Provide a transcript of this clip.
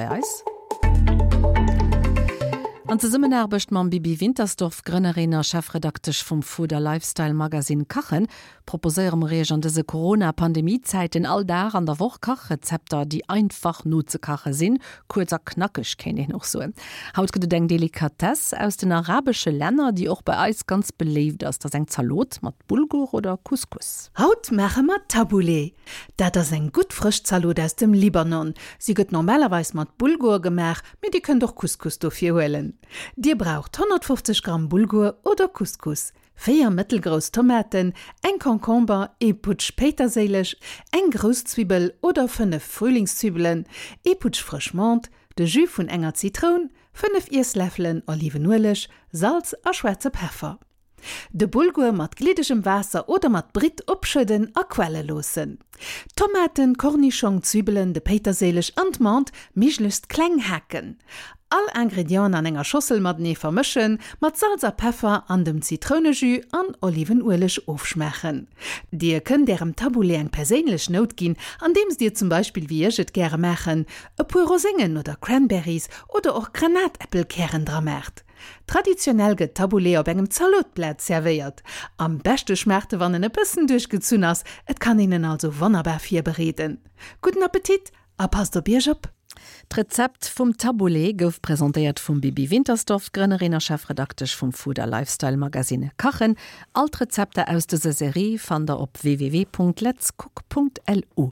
Reis. An ze summmen erbecht man Bibi Wintersdorf Grennerrener Chefredaktisch vum Fuder Lifestyle Magasin kachen, proposéem Reeg an dese Corona-Pandemiezeit in all da an der Wochkachrezepter, die einfach no ze kache sinn, kurzer knackeg kenne ich noch so. Haut gët deng Delikatess aus den arabsche Länner, die och bei Eis ganz beleeft ass der seng Zalot mat Bulgur oder Couscous. Haut mache mat Tabulé, Dat er seg gut frisch Zalot aus dem Libanon. Sie gëtt normalerweis mat Bulgur gemach, mit die kën doch Couscous dofir huelen. Dir braucht 150 Gramm Bulgur oder Couscous, Feier mittelgros Tomaten, eng Konkomber, eputsch peterseelech, eng Großzwiebel oder fünf Frühlingszwiebeln, eputsch frischmont, de Jus vun enger Zitron, 5 Islöffeln Olivenölech, Salz a Schweizer Pfeffer. De Bulgur mat glidegem Wasser oder mat Brit opschëden a Quelle losen. Tomaten, Kornichon, Zwiebelen, de Peterseelech antmant mischlust kleng hacken. All Ingredient an enger Schossel mat nee vermischen, mat Salzer Pfeffer an dem Zitronejus an Olivenurlech aufschmechen. Dir könnt derem Tabulé eng perélech Not gin, an dems dir zum Beispiel wie et gre mechen, e pu Rosingen oder Cranberries oder auch Granatäppelkehren dramerkt. Traditionell get Tabulé op engem Zalotblätt serviert. Am beste schmerte wann en e bëssen durchgezun ass, et kann ihnen also wonnerbar fir bereden. Guten Appetit, a pass der Bier op? Rezept vum Tabulé gouf präsentiert vum Bibi Wintersdorf Grënnerinner Chefredaktech vum Fuder Lifestyle Magazine Kachen, Alt Rezepte aus de Serie fan der op www.letzcook.lu.